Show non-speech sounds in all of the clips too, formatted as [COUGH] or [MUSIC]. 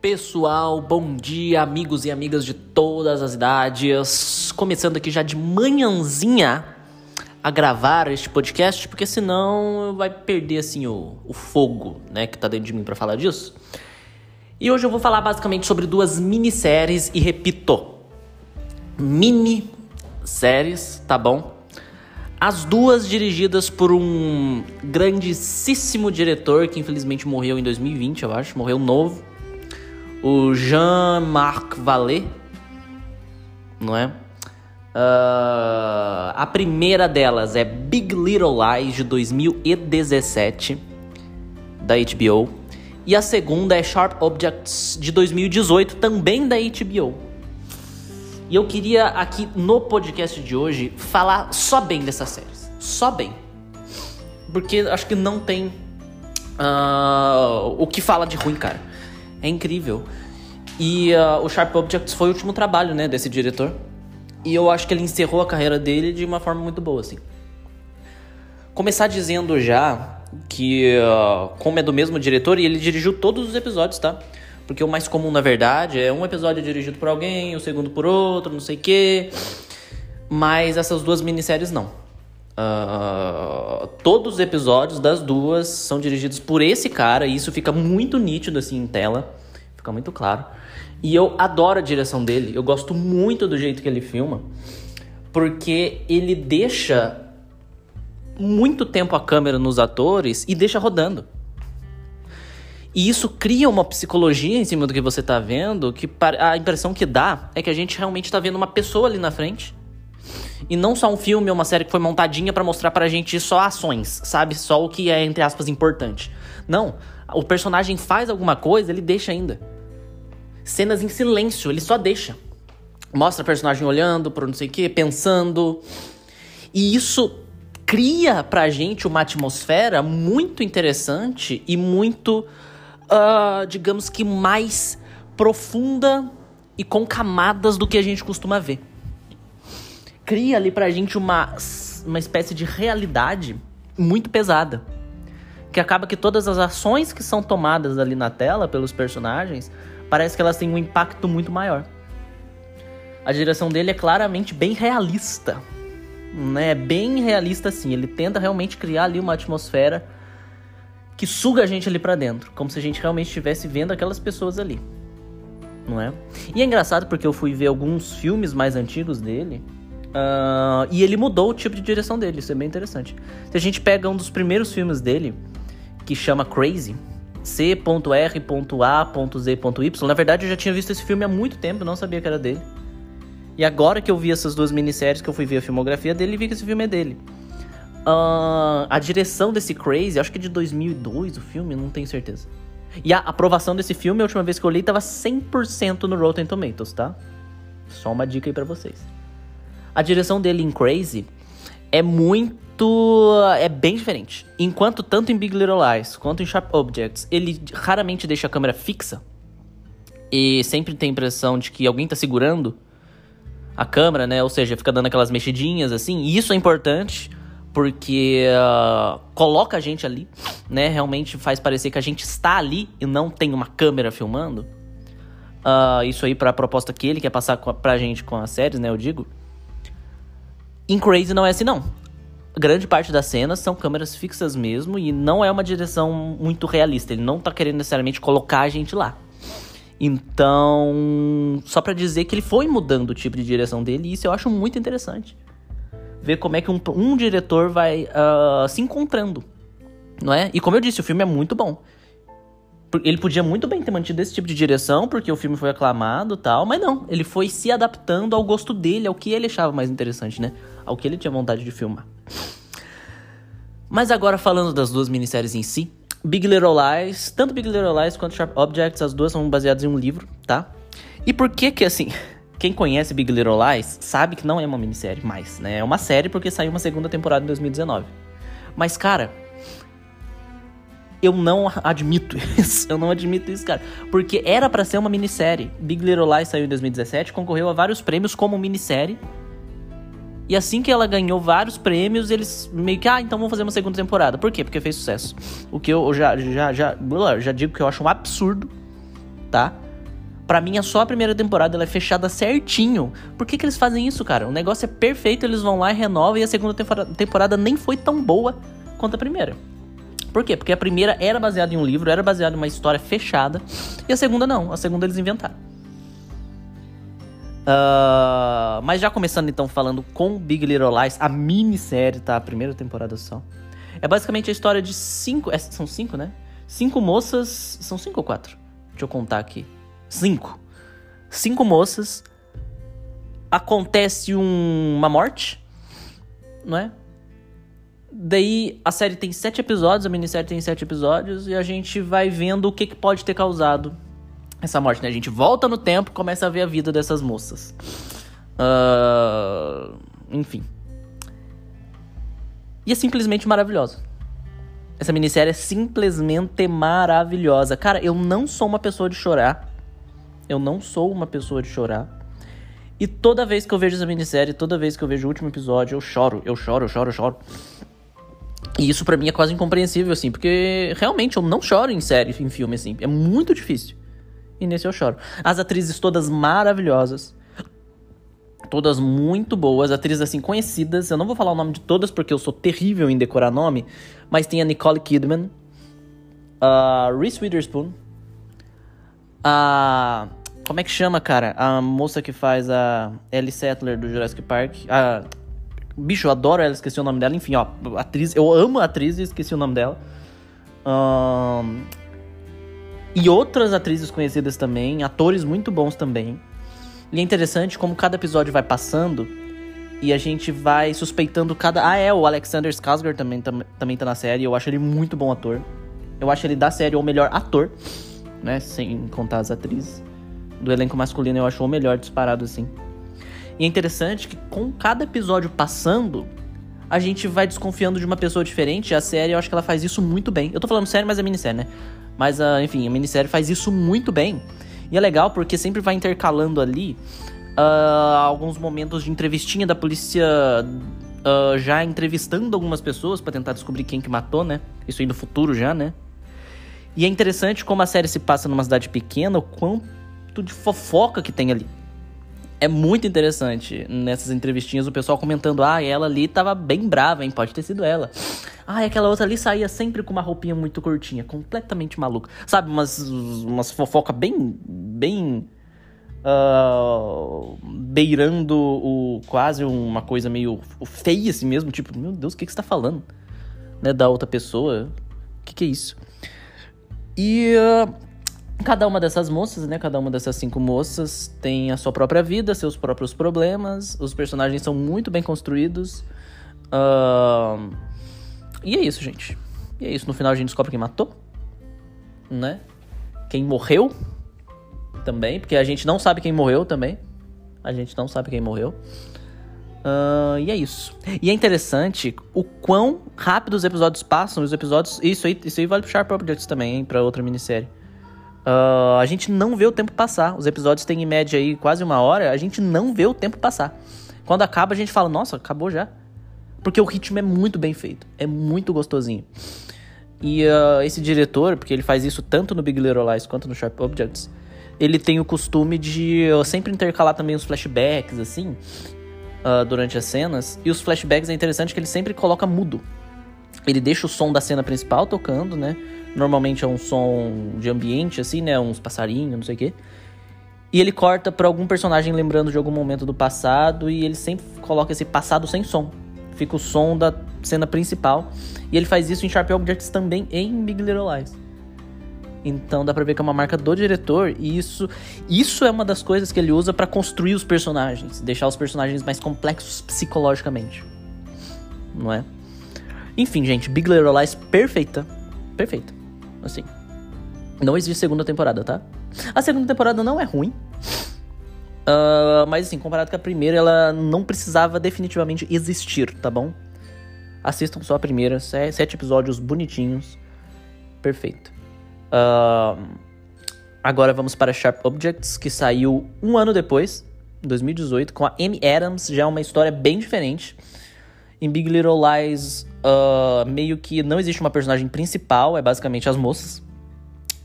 Pessoal, bom dia, amigos e amigas de todas as idades. Começando aqui já de manhãzinha a gravar este podcast, porque senão vai perder assim o, o fogo, né, que tá dentro de mim para falar disso. E hoje eu vou falar basicamente sobre duas minisséries e repito, mini séries, tá bom? As duas dirigidas por um grandíssimo diretor que infelizmente morreu em 2020, eu acho, morreu novo o Jean-Marc Vallée, não é? Uh, a primeira delas é Big Little Lies de 2017 da HBO e a segunda é Sharp Objects de 2018 também da HBO. E eu queria aqui no podcast de hoje falar só bem dessas séries, só bem, porque acho que não tem uh, o que fala de ruim, cara. É incrível. E uh, o Sharp Objects foi o último trabalho, né, desse diretor. E eu acho que ele encerrou a carreira dele de uma forma muito boa, assim. Começar dizendo já que, uh, como é do mesmo diretor, e ele dirigiu todos os episódios, tá? Porque o mais comum, na verdade, é um episódio dirigido por alguém, o segundo por outro, não sei o quê. Mas essas duas minisséries não. Uh, todos os episódios das duas são dirigidos por esse cara e isso fica muito nítido assim em tela, fica muito claro. E eu adoro a direção dele, eu gosto muito do jeito que ele filma, porque ele deixa muito tempo a câmera nos atores e deixa rodando. E isso cria uma psicologia em cima do que você está vendo, que a impressão que dá é que a gente realmente está vendo uma pessoa ali na frente e não só um filme ou uma série que foi montadinha para mostrar pra gente só ações, sabe? Só o que é, entre aspas, importante. Não. O personagem faz alguma coisa, ele deixa ainda. Cenas em silêncio, ele só deixa. Mostra o personagem olhando por não sei o que, pensando. E isso cria pra gente uma atmosfera muito interessante e muito, uh, digamos que mais profunda e com camadas do que a gente costuma ver cria ali pra gente uma, uma espécie de realidade muito pesada. Que acaba que todas as ações que são tomadas ali na tela pelos personagens, parece que elas têm um impacto muito maior. A direção dele é claramente bem realista. Né? Bem realista assim. Ele tenta realmente criar ali uma atmosfera que suga a gente ali para dentro, como se a gente realmente estivesse vendo aquelas pessoas ali. Não é? E é engraçado porque eu fui ver alguns filmes mais antigos dele Uh, e ele mudou o tipo de direção dele, isso é bem interessante. Se a gente pega um dos primeiros filmes dele, que chama Crazy, C.R.A.Z.Y, na verdade eu já tinha visto esse filme há muito tempo, não sabia que era dele. E agora que eu vi essas duas minisséries, que eu fui ver a filmografia dele, vi que esse filme é dele. Uh, a direção desse Crazy, acho que é de 2002 o filme, não tenho certeza. E a aprovação desse filme, a última vez que eu olhei, tava 100% no Rotten Tomatoes, tá? Só uma dica aí pra vocês. A direção dele em Crazy é muito. é bem diferente. Enquanto tanto em Big Little Lies quanto em Sharp Objects, ele raramente deixa a câmera fixa. E sempre tem a impressão de que alguém tá segurando a câmera, né? Ou seja, fica dando aquelas mexidinhas assim. E isso é importante porque uh, coloca a gente ali, né? Realmente faz parecer que a gente está ali e não tem uma câmera filmando. Uh, isso aí para a proposta que ele quer passar pra gente com as séries, né? Eu digo. Em Crazy não é assim, não. Grande parte das cenas são câmeras fixas mesmo e não é uma direção muito realista. Ele não tá querendo necessariamente colocar a gente lá. Então, só para dizer que ele foi mudando o tipo de direção dele e isso eu acho muito interessante. Ver como é que um, um diretor vai uh, se encontrando, não é? E como eu disse, o filme é muito bom. Ele podia muito bem ter mantido esse tipo de direção, porque o filme foi aclamado tal, mas não. Ele foi se adaptando ao gosto dele, ao que ele achava mais interessante, né? Ao que ele tinha vontade de filmar. Mas agora falando das duas minisséries em si, Big Little Lies, tanto Big Little Lies quanto Sharp Objects, as duas são baseadas em um livro, tá? E por que que assim, [LAUGHS] quem conhece Big Little Lies sabe que não é uma minissérie mais, né? É uma série porque saiu uma segunda temporada em 2019. Mas cara, eu não admito [LAUGHS] isso. Eu não admito isso, cara. Porque era para ser uma minissérie. Big Little Lies saiu em 2017, concorreu a vários prêmios como minissérie. E assim que ela ganhou vários prêmios, eles meio que, ah, então vamos fazer uma segunda temporada. Por quê? Porque fez sucesso. O que eu já, já, já, já digo que eu acho um absurdo, tá? Pra mim, é só a primeira temporada ela é fechada certinho. Por que, que eles fazem isso, cara? O negócio é perfeito, eles vão lá e renovam, e a segunda temporada nem foi tão boa quanto a primeira. Por quê? Porque a primeira era baseada em um livro, era baseada em uma história fechada, e a segunda não. A segunda eles inventaram. Uh, mas já começando então falando com Big Little Lies, a minissérie, tá? A primeira temporada só. É basicamente a história de cinco. É, são cinco, né? Cinco moças. São cinco ou quatro? Deixa eu contar aqui. Cinco. Cinco moças. Acontece um, uma morte, não é? Daí a série tem sete episódios, a minissérie tem sete episódios, e a gente vai vendo o que, que pode ter causado essa morte, né? A gente volta no tempo e começa a ver a vida dessas moças. Uh, enfim. E é simplesmente maravilhosa. Essa minissérie é simplesmente maravilhosa. Cara, eu não sou uma pessoa de chorar. Eu não sou uma pessoa de chorar. E toda vez que eu vejo essa minissérie, toda vez que eu vejo o último episódio, eu choro, eu choro, eu choro, eu choro. E isso para mim é quase incompreensível, assim, porque realmente eu não choro em série, em filme, assim. É muito difícil. E nesse eu choro. As atrizes todas maravilhosas. Todas muito boas, atrizes assim conhecidas. Eu não vou falar o nome de todas porque eu sou terrível em decorar nome. Mas tem a Nicole Kidman, a Reese Witherspoon, a como é que chama, cara? A moça que faz a Ellie Settler do Jurassic Park. A... Bicho, eu adoro ela, esqueci o nome dela. Enfim, ó, atriz. Eu amo a atriz e esqueci o nome dela. Um... E outras atrizes conhecidas também, atores muito bons também. E é interessante como cada episódio vai passando e a gente vai suspeitando cada. Ah, é, o Alexander Skarsgård também, tam, também tá na série. Eu acho ele muito bom ator. Eu acho ele da série o melhor ator, né? Sem contar as atrizes do elenco masculino, eu acho o melhor disparado assim. E é interessante que com cada episódio passando, a gente vai desconfiando de uma pessoa diferente. A série, eu acho que ela faz isso muito bem. Eu tô falando série, mas é minissérie, né? Mas, uh, enfim, a minissérie faz isso muito bem. E é legal porque sempre vai intercalando ali uh, alguns momentos de entrevistinha da polícia uh, já entrevistando algumas pessoas para tentar descobrir quem que matou, né? Isso aí no futuro já, né? E é interessante como a série se passa numa cidade pequena, o quanto de fofoca que tem ali. É muito interessante nessas entrevistinhas o pessoal comentando: ah, ela ali tava bem brava, hein? Pode ter sido ela. Ah, aquela outra ali saía sempre com uma roupinha muito curtinha, completamente maluca. Sabe, umas, umas fofoca bem. bem. Uh, beirando o quase uma coisa meio feia assim mesmo, tipo, meu Deus, o que, que você tá falando? Né, da outra pessoa. O que, que é isso? E uh, cada uma dessas moças, né? Cada uma dessas cinco moças tem a sua própria vida, seus próprios problemas. Os personagens são muito bem construídos. Uh, e é isso, gente. E é isso. No final a gente descobre quem matou, né? Quem morreu também, porque a gente não sabe quem morreu também. A gente não sabe quem morreu. Uh, e é isso. E é interessante o quão rápido os episódios passam. Os episódios. Isso aí, isso aí vale pro Sharp Objects também, hein? Pra outra minissérie. Uh, a gente não vê o tempo passar. Os episódios têm em média aí quase uma hora. A gente não vê o tempo passar. Quando acaba, a gente fala, nossa, acabou já. Porque o ritmo é muito bem feito. É muito gostosinho. E uh, esse diretor, porque ele faz isso tanto no Big Little Lies quanto no Sharp Objects, ele tem o costume de uh, sempre intercalar também os flashbacks, assim, uh, durante as cenas. E os flashbacks é interessante que ele sempre coloca mudo. Ele deixa o som da cena principal tocando, né? Normalmente é um som de ambiente, assim, né? Uns passarinhos, não sei o quê. E ele corta pra algum personagem lembrando de algum momento do passado e ele sempre coloca esse passado sem som fica o som da cena principal. E ele faz isso em Sharp Objects também em Big Little Lies. Então dá pra ver que é uma marca do diretor e isso, isso é uma das coisas que ele usa para construir os personagens, deixar os personagens mais complexos psicologicamente. Não é? Enfim, gente, Big Little Lies perfeita. Perfeita. Assim. Não existe segunda temporada, tá? A segunda temporada não é ruim. Uh, mas assim, comparado com a primeira, ela não precisava definitivamente existir, tá bom? Assistam só a primeira, sete episódios bonitinhos. Perfeito. Uh, agora vamos para Sharp Objects, que saiu um ano depois, 2018, com a Amy Adams, já é uma história bem diferente. Em Big Little Lies, uh, meio que não existe uma personagem principal, é basicamente as moças.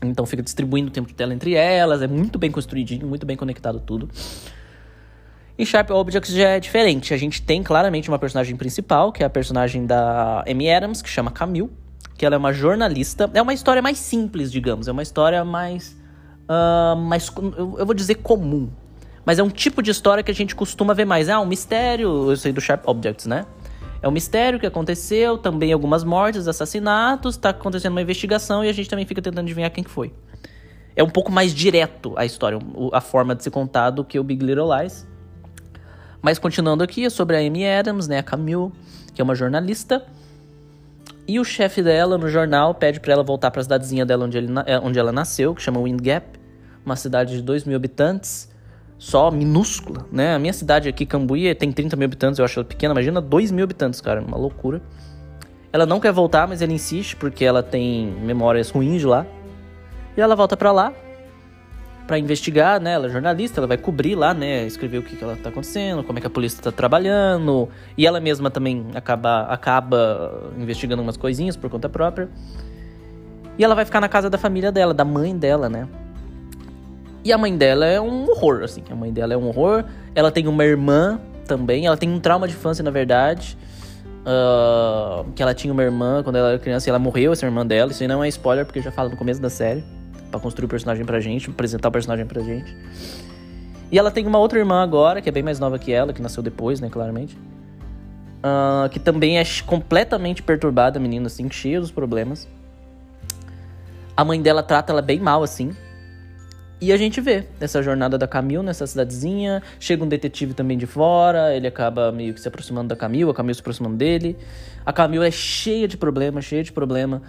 Então fica distribuindo o tempo de tela entre elas, é muito bem construidinho, muito bem conectado tudo. E Sharp Objects já é diferente. A gente tem claramente uma personagem principal, que é a personagem da Amy Adams, que chama Camille, que ela é uma jornalista. É uma história mais simples, digamos. É uma história mais. Uh, mais eu vou dizer comum. Mas é um tipo de história que a gente costuma ver mais. Ah, um mistério, eu sei do Sharp Objects, né? É um mistério que aconteceu, também algumas mortes, assassinatos, tá acontecendo uma investigação e a gente também fica tentando adivinhar quem que foi. É um pouco mais direto a história, a forma de se contar do que o Big Little Lies. Mas continuando aqui, é sobre a Amy Adams, né, a Camille, que é uma jornalista. E o chefe dela no jornal pede para ela voltar para a cidadezinha dela onde, ele, é, onde ela nasceu, que chama Wind Gap, uma cidade de 2 mil habitantes só minúscula, né? A minha cidade aqui, Cambuí, tem 30 mil habitantes, eu acho ela pequena. Imagina 2 mil habitantes, cara, uma loucura. Ela não quer voltar, mas ela insiste porque ela tem memórias ruins de lá. E ela volta para lá para investigar, né? Ela é jornalista, ela vai cobrir lá, né? Escrever o que, que ela tá acontecendo, como é que a polícia tá trabalhando. E ela mesma também acaba, acaba investigando umas coisinhas por conta própria. E ela vai ficar na casa da família dela, da mãe dela, né? E a mãe dela é um horror, assim. A mãe dela é um horror. Ela tem uma irmã também. Ela tem um trauma de infância, na verdade. Uh, que ela tinha uma irmã quando ela era criança e ela morreu, essa irmã dela. Isso aí não é spoiler, porque já fala no começo da série. para construir o personagem pra gente, apresentar o personagem pra gente. E ela tem uma outra irmã agora, que é bem mais nova que ela, que nasceu depois, né, claramente. Uh, que também é completamente perturbada, menina, assim, cheia dos problemas. A mãe dela trata ela bem mal, assim. E a gente vê essa jornada da Camille nessa cidadezinha. Chega um detetive também de fora, ele acaba meio que se aproximando da Camille, a Camille se aproximando dele. A Camille é cheia de problema, cheia de problema.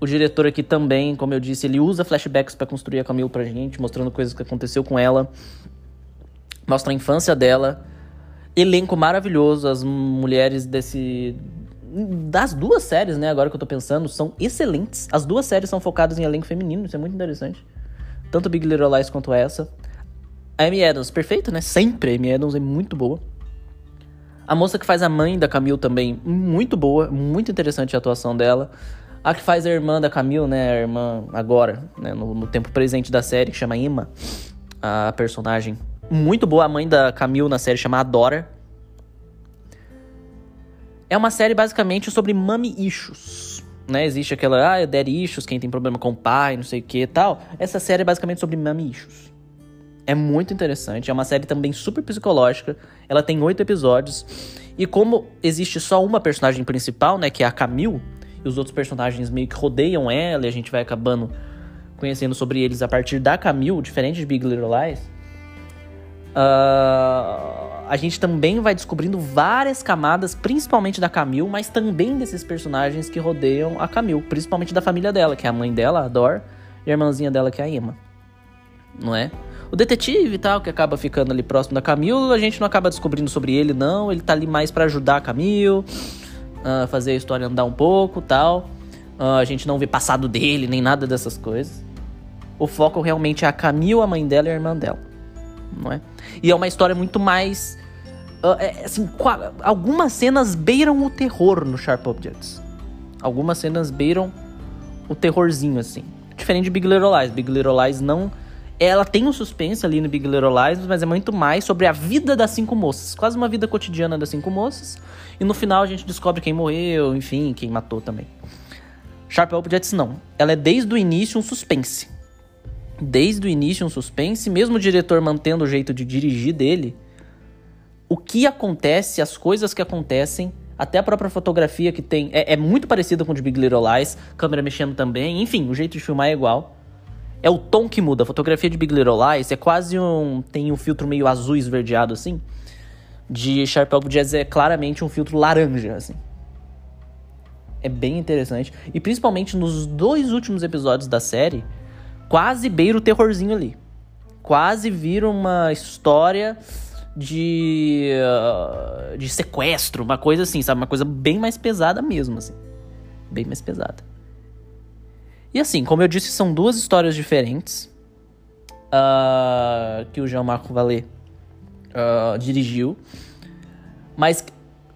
O diretor aqui também, como eu disse, ele usa flashbacks para construir a Camille pra gente, mostrando coisas que aconteceu com ela. Mostra a infância dela. Elenco maravilhoso, as mulheres desse das duas séries, né, agora que eu tô pensando, são excelentes. As duas séries são focadas em elenco feminino, isso é muito interessante tanto Big Little Lies quanto essa. A Amy Adams, perfeito, né? Sempre a Amy Adams é muito boa. A moça que faz a mãe da Camille também, muito boa, muito interessante a atuação dela. A que faz a irmã da Camille, né? A irmã agora, né? No, no tempo presente da série, que chama Emma, a personagem. Muito boa. A mãe da Camille na série chama Adora. É uma série basicamente sobre mommy issues né? Existe aquela, ah, daddy issues, quem tem problema com o pai, não sei o que e tal. Essa série é basicamente sobre mommy issues. É muito interessante, é uma série também super psicológica. Ela tem oito episódios. E como existe só uma personagem principal, né, que é a Camille, e os outros personagens meio que rodeiam ela, e a gente vai acabando conhecendo sobre eles a partir da Camille, diferente de Big Little Lies. Uh, a gente também vai descobrindo várias camadas, principalmente da Camille, mas também desses personagens que rodeiam a Camille, principalmente da família dela, que é a mãe dela, a Dor, e a irmãzinha dela, que é a Emma. Não é? O detetive e tal, que acaba ficando ali próximo da Camille, a gente não acaba descobrindo sobre ele, não. Ele tá ali mais para ajudar a Camille, uh, fazer a história andar um pouco tal. Uh, a gente não vê passado dele, nem nada dessas coisas. O foco realmente é a Camille, a mãe dela e a irmã dela não é? E é uma história muito mais. Uh, é, assim, algumas cenas beiram o terror no Sharp Objects. Algumas cenas beiram o terrorzinho, assim. Diferente de Big Little Lies. Big Little Lies não. Ela tem um suspense ali no Big Little Lies, mas é muito mais sobre a vida das cinco moças. Quase uma vida cotidiana das cinco moças. E no final a gente descobre quem morreu, enfim, quem matou também. Sharp Objects não. Ela é desde o início um suspense desde o início um suspense, mesmo o diretor mantendo o jeito de dirigir dele, o que acontece, as coisas que acontecem, até a própria fotografia que tem é, é muito parecida com o de Big Little Lies, câmera mexendo também, enfim, o jeito de filmar é igual. É o tom que muda. A fotografia de Big Little Lies é quase um. tem um filtro meio azul esverdeado assim. De Sharp Objects é claramente um filtro laranja, assim. É bem interessante. E principalmente nos dois últimos episódios da série, quase beira o terrorzinho ali. Quase vira uma história de, uh, de sequestro, uma coisa assim, sabe? Uma coisa bem mais pesada mesmo, assim. Bem mais pesada. E assim, como eu disse, são duas histórias diferentes uh, que o Jean-Marc Vallée uh, dirigiu. Mas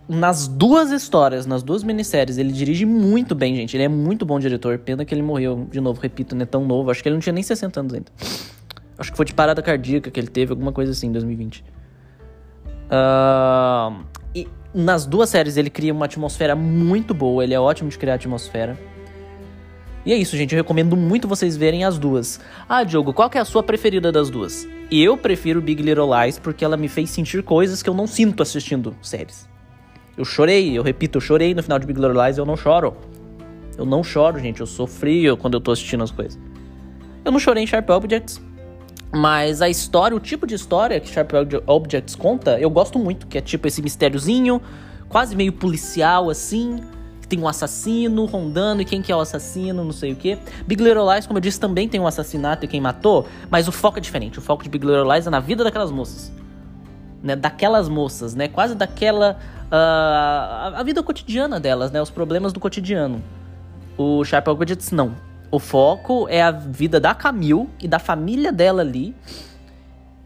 nas duas histórias, nas duas minisséries, ele dirige muito bem, gente. Ele é muito bom diretor. Pena que ele morreu, de novo, repito, não é tão novo. Acho que ele não tinha nem 60 anos ainda. Acho que foi de parada cardíaca que ele teve, alguma coisa assim, em 2020. Uh, e nas duas séries ele cria uma atmosfera muito boa. Ele é ótimo de criar atmosfera. E é isso, gente. Eu recomendo muito vocês verem as duas. Ah, Diogo, qual que é a sua preferida das duas? Eu prefiro Big Little Lies porque ela me fez sentir coisas que eu não sinto assistindo séries. Eu chorei, eu repito, eu chorei no final de Big Little Lies, eu não choro. Eu não choro, gente, eu sofri quando eu tô assistindo as coisas. Eu não chorei em Sharp Objects, mas a história, o tipo de história que Sharp Objects conta, eu gosto muito, que é tipo esse mistériozinho, quase meio policial assim, tem um assassino rondando e quem que é o assassino, não sei o que. Big Little Lies, como eu disse, também tem um assassinato e quem matou, mas o foco é diferente. O foco de Big Little Lies é na vida daquelas moças. Né, daquelas moças, né? Quase daquela uh, a vida cotidiana delas, né? Os problemas do cotidiano. O Sharp Objects não. O foco é a vida da Camille e da família dela ali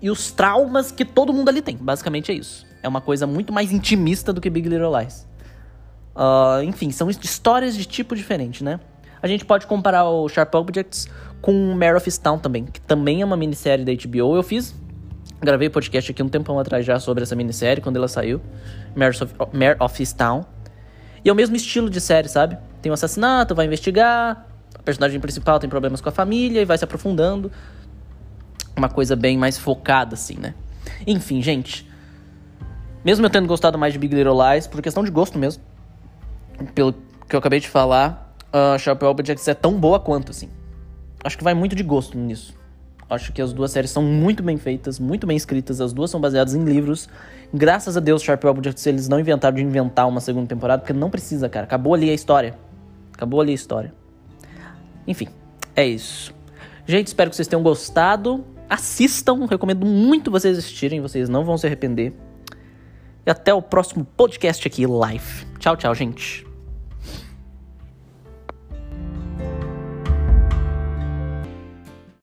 e os traumas que todo mundo ali tem. Basicamente é isso. É uma coisa muito mais intimista do que Big Little Lies. Uh, enfim, são histórias de tipo diferente, né? A gente pode comparar o Sharp Objects com Mare of Town também, que também é uma minissérie da HBO. Eu fiz Gravei podcast aqui um tempão atrás já sobre essa minissérie, quando ela saiu. Mare of, Mare of Town. E é o mesmo estilo de série, sabe? Tem um assassinato, vai investigar. A personagem principal tem problemas com a família e vai se aprofundando. Uma coisa bem mais focada, assim, né? Enfim, gente. Mesmo eu tendo gostado mais de Big Little Lies, por questão de gosto mesmo, pelo que eu acabei de falar, uh, Chapel Objects é tão boa quanto, assim. Acho que vai muito de gosto nisso. Acho que as duas séries são muito bem feitas, muito bem escritas. As duas são baseadas em livros. Graças a Deus, Sharp Objects, eles não inventaram de inventar uma segunda temporada, porque não precisa, cara. Acabou ali a história. Acabou ali a história. Enfim, é isso. Gente, espero que vocês tenham gostado. Assistam, recomendo muito vocês assistirem, vocês não vão se arrepender. E até o próximo podcast aqui live. Tchau, tchau, gente.